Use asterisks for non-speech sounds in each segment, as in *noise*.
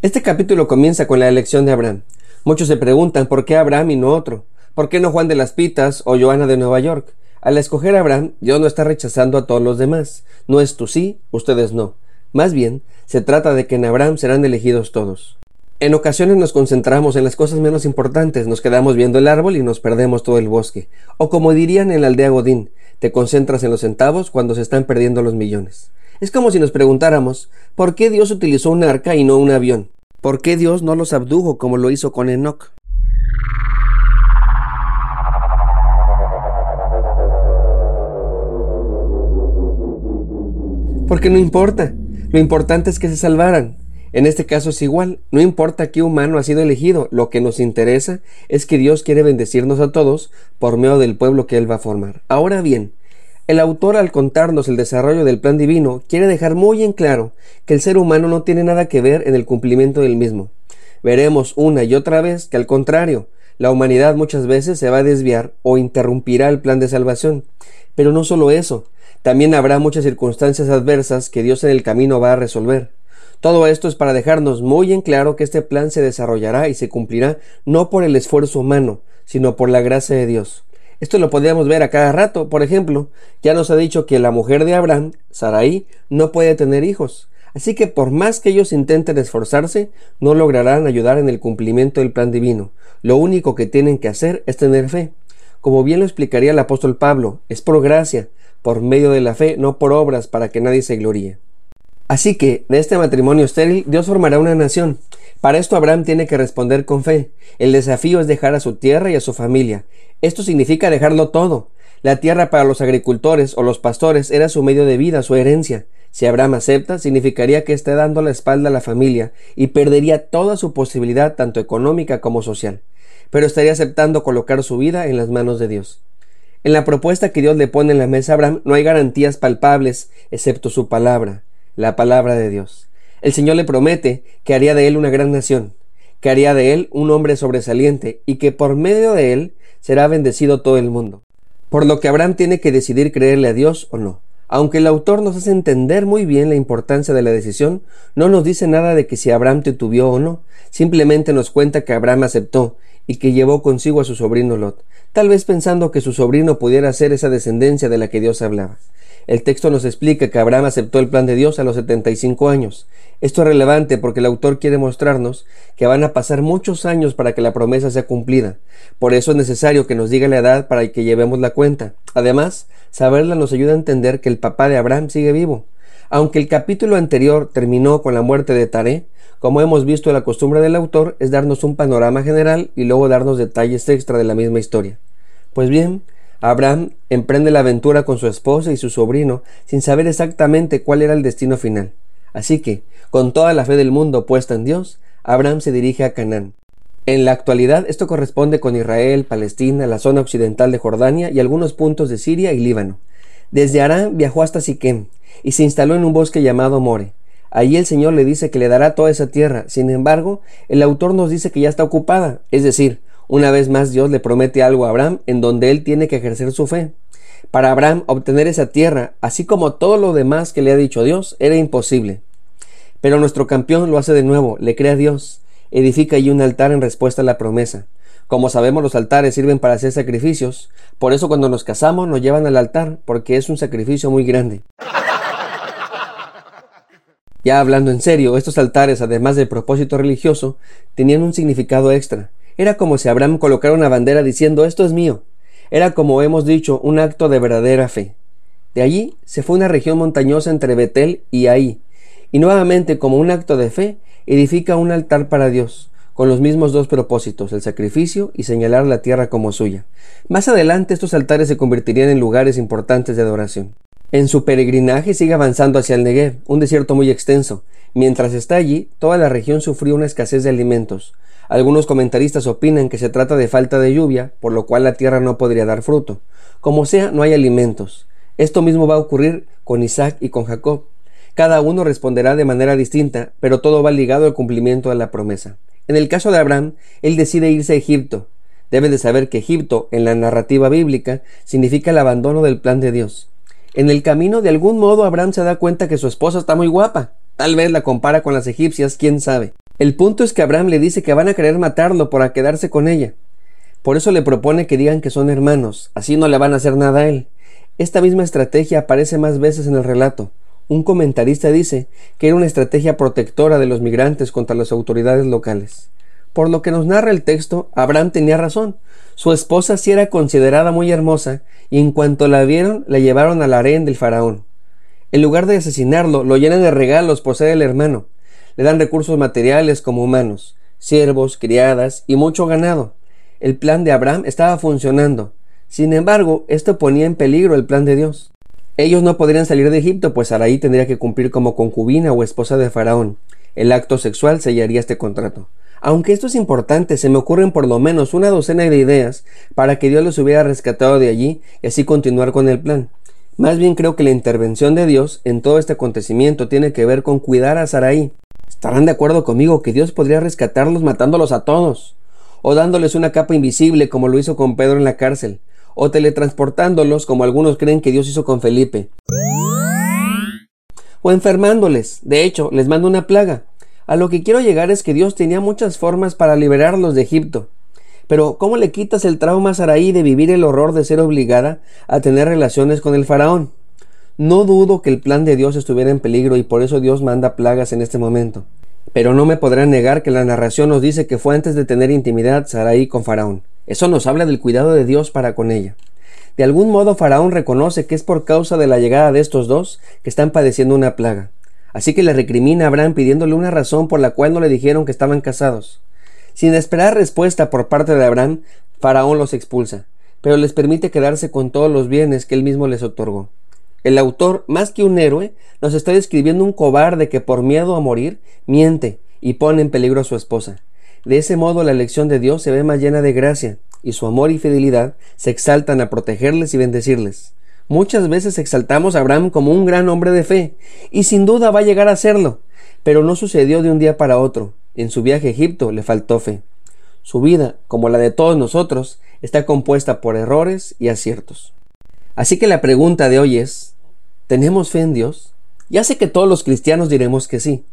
Este capítulo comienza con la elección de Abraham. Muchos se preguntan por qué Abraham y no otro. ¿Por qué no Juan de las Pitas o Joana de Nueva York? Al escoger a Abraham, Dios no está rechazando a todos los demás. No es tú sí, ustedes no. Más bien, se trata de que en Abraham serán elegidos todos. En ocasiones nos concentramos en las cosas menos importantes, nos quedamos viendo el árbol y nos perdemos todo el bosque. O como dirían en la aldea Godín, te concentras en los centavos cuando se están perdiendo los millones. Es como si nos preguntáramos, ¿por qué Dios utilizó un arca y no un avión? ¿Por qué Dios no los abdujo como lo hizo con Enoch? Porque no importa, lo importante es que se salvaran. En este caso es igual, no importa qué humano ha sido elegido, lo que nos interesa es que Dios quiere bendecirnos a todos por medio del pueblo que Él va a formar. Ahora bien, el autor al contarnos el desarrollo del plan divino quiere dejar muy en claro que el ser humano no tiene nada que ver en el cumplimiento del mismo. Veremos una y otra vez que al contrario, la humanidad muchas veces se va a desviar o interrumpirá el plan de salvación. Pero no solo eso, también habrá muchas circunstancias adversas que Dios en el camino va a resolver. Todo esto es para dejarnos muy en claro que este plan se desarrollará y se cumplirá no por el esfuerzo humano, sino por la gracia de Dios. Esto lo podríamos ver a cada rato. Por ejemplo, ya nos ha dicho que la mujer de Abraham, Sarai, no puede tener hijos. Así que por más que ellos intenten esforzarse, no lograrán ayudar en el cumplimiento del plan divino. Lo único que tienen que hacer es tener fe. Como bien lo explicaría el apóstol Pablo, es por gracia, por medio de la fe, no por obras, para que nadie se gloríe. Así que, de este matrimonio estéril, Dios formará una nación. Para esto Abraham tiene que responder con fe. El desafío es dejar a su tierra y a su familia. Esto significa dejarlo todo. La tierra para los agricultores o los pastores era su medio de vida, su herencia. Si Abraham acepta, significaría que está dando la espalda a la familia y perdería toda su posibilidad tanto económica como social. Pero estaría aceptando colocar su vida en las manos de Dios. En la propuesta que Dios le pone en la mesa a Abraham no hay garantías palpables excepto su palabra, la palabra de Dios. El Señor le promete que haría de él una gran nación, que haría de él un hombre sobresaliente y que por medio de él será bendecido todo el mundo. Por lo que Abraham tiene que decidir creerle a Dios o no. Aunque el autor nos hace entender muy bien la importancia de la decisión, no nos dice nada de que si Abraham titubeó o no, simplemente nos cuenta que Abraham aceptó y que llevó consigo a su sobrino Lot, tal vez pensando que su sobrino pudiera ser esa descendencia de la que Dios hablaba. El texto nos explica que Abraham aceptó el plan de Dios a los 75 años. Esto es relevante porque el autor quiere mostrarnos que van a pasar muchos años para que la promesa sea cumplida. Por eso es necesario que nos diga la edad para que llevemos la cuenta. Además, saberla nos ayuda a entender que el papá de Abraham sigue vivo. Aunque el capítulo anterior terminó con la muerte de Taré, como hemos visto la costumbre del autor es darnos un panorama general y luego darnos detalles extra de la misma historia. Pues bien, Abraham emprende la aventura con su esposa y su sobrino sin saber exactamente cuál era el destino final. Así que, con toda la fe del mundo puesta en Dios, Abraham se dirige a Canaán. En la actualidad esto corresponde con Israel, Palestina, la zona occidental de Jordania y algunos puntos de Siria y Líbano. Desde Arán viajó hasta Siquem y se instaló en un bosque llamado More. Allí el Señor le dice que le dará toda esa tierra. Sin embargo, el autor nos dice que ya está ocupada, es decir, una vez más Dios le promete algo a Abraham en donde él tiene que ejercer su fe. Para Abraham obtener esa tierra, así como todo lo demás que le ha dicho Dios, era imposible. Pero nuestro campeón lo hace de nuevo, le cree a Dios, edifica allí un altar en respuesta a la promesa. Como sabemos los altares sirven para hacer sacrificios, por eso cuando nos casamos nos llevan al altar, porque es un sacrificio muy grande. *laughs* Ya hablando en serio, estos altares, además del propósito religioso, tenían un significado extra. Era como si Abraham colocara una bandera diciendo esto es mío. Era como hemos dicho, un acto de verdadera fe. De allí se fue una región montañosa entre Betel y Ahí, y nuevamente como un acto de fe edifica un altar para Dios, con los mismos dos propósitos, el sacrificio y señalar la tierra como suya. Más adelante estos altares se convertirían en lugares importantes de adoración. En su peregrinaje sigue avanzando hacia el Negev, un desierto muy extenso. Mientras está allí, toda la región sufrió una escasez de alimentos. Algunos comentaristas opinan que se trata de falta de lluvia, por lo cual la tierra no podría dar fruto. Como sea, no hay alimentos. Esto mismo va a ocurrir con Isaac y con Jacob. Cada uno responderá de manera distinta, pero todo va ligado al cumplimiento de la promesa. En el caso de Abraham, él decide irse a Egipto. Debe de saber que Egipto, en la narrativa bíblica, significa el abandono del plan de Dios. En el camino, de algún modo, Abraham se da cuenta que su esposa está muy guapa. Tal vez la compara con las egipcias, quién sabe. El punto es que Abraham le dice que van a querer matarlo para quedarse con ella. Por eso le propone que digan que son hermanos, así no le van a hacer nada a él. Esta misma estrategia aparece más veces en el relato. Un comentarista dice que era una estrategia protectora de los migrantes contra las autoridades locales. Por lo que nos narra el texto, Abraham tenía razón. Su esposa sí era considerada muy hermosa, y en cuanto la vieron, la llevaron al harén del faraón. En lugar de asesinarlo, lo llenan de regalos por ser el hermano. Le dan recursos materiales como humanos, siervos, criadas y mucho ganado. El plan de Abraham estaba funcionando. Sin embargo, esto ponía en peligro el plan de Dios. Ellos no podrían salir de Egipto, pues Sarai tendría que cumplir como concubina o esposa de Faraón. El acto sexual sellaría este contrato. Aunque esto es importante, se me ocurren por lo menos una docena de ideas para que Dios los hubiera rescatado de allí y así continuar con el plan. Más bien creo que la intervención de Dios en todo este acontecimiento tiene que ver con cuidar a Sarai. Estarán de acuerdo conmigo que Dios podría rescatarlos matándolos a todos, o dándoles una capa invisible como lo hizo con Pedro en la cárcel, o teletransportándolos como algunos creen que Dios hizo con Felipe. O enfermándoles. De hecho, les manda una plaga. A lo que quiero llegar es que Dios tenía muchas formas para liberarlos de Egipto. Pero, ¿cómo le quitas el trauma a Saraí de vivir el horror de ser obligada a tener relaciones con el faraón? No dudo que el plan de Dios estuviera en peligro y por eso Dios manda plagas en este momento. Pero no me podrán negar que la narración nos dice que fue antes de tener intimidad Saraí con Faraón. Eso nos habla del cuidado de Dios para con ella. De algún modo Faraón reconoce que es por causa de la llegada de estos dos que están padeciendo una plaga. Así que le recrimina a Abraham pidiéndole una razón por la cual no le dijeron que estaban casados. Sin esperar respuesta por parte de Abraham, Faraón los expulsa, pero les permite quedarse con todos los bienes que él mismo les otorgó. El autor, más que un héroe, nos está describiendo un cobarde que por miedo a morir miente y pone en peligro a su esposa. De ese modo la elección de Dios se ve más llena de gracia, y su amor y fidelidad se exaltan a protegerles y bendecirles. Muchas veces exaltamos a Abraham como un gran hombre de fe, y sin duda va a llegar a serlo, pero no sucedió de un día para otro. En su viaje a Egipto le faltó fe. Su vida, como la de todos nosotros, está compuesta por errores y aciertos. Así que la pregunta de hoy es, ¿tenemos fe en Dios? Ya sé que todos los cristianos diremos que sí,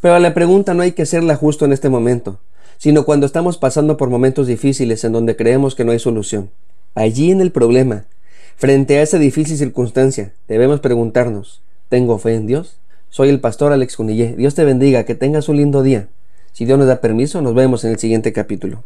pero la pregunta no hay que hacerla justo en este momento sino cuando estamos pasando por momentos difíciles en donde creemos que no hay solución. Allí en el problema, frente a esa difícil circunstancia, debemos preguntarnos, ¿tengo fe en Dios? Soy el pastor Alex Cunillé. Dios te bendiga, que tengas un lindo día. Si Dios nos da permiso, nos vemos en el siguiente capítulo.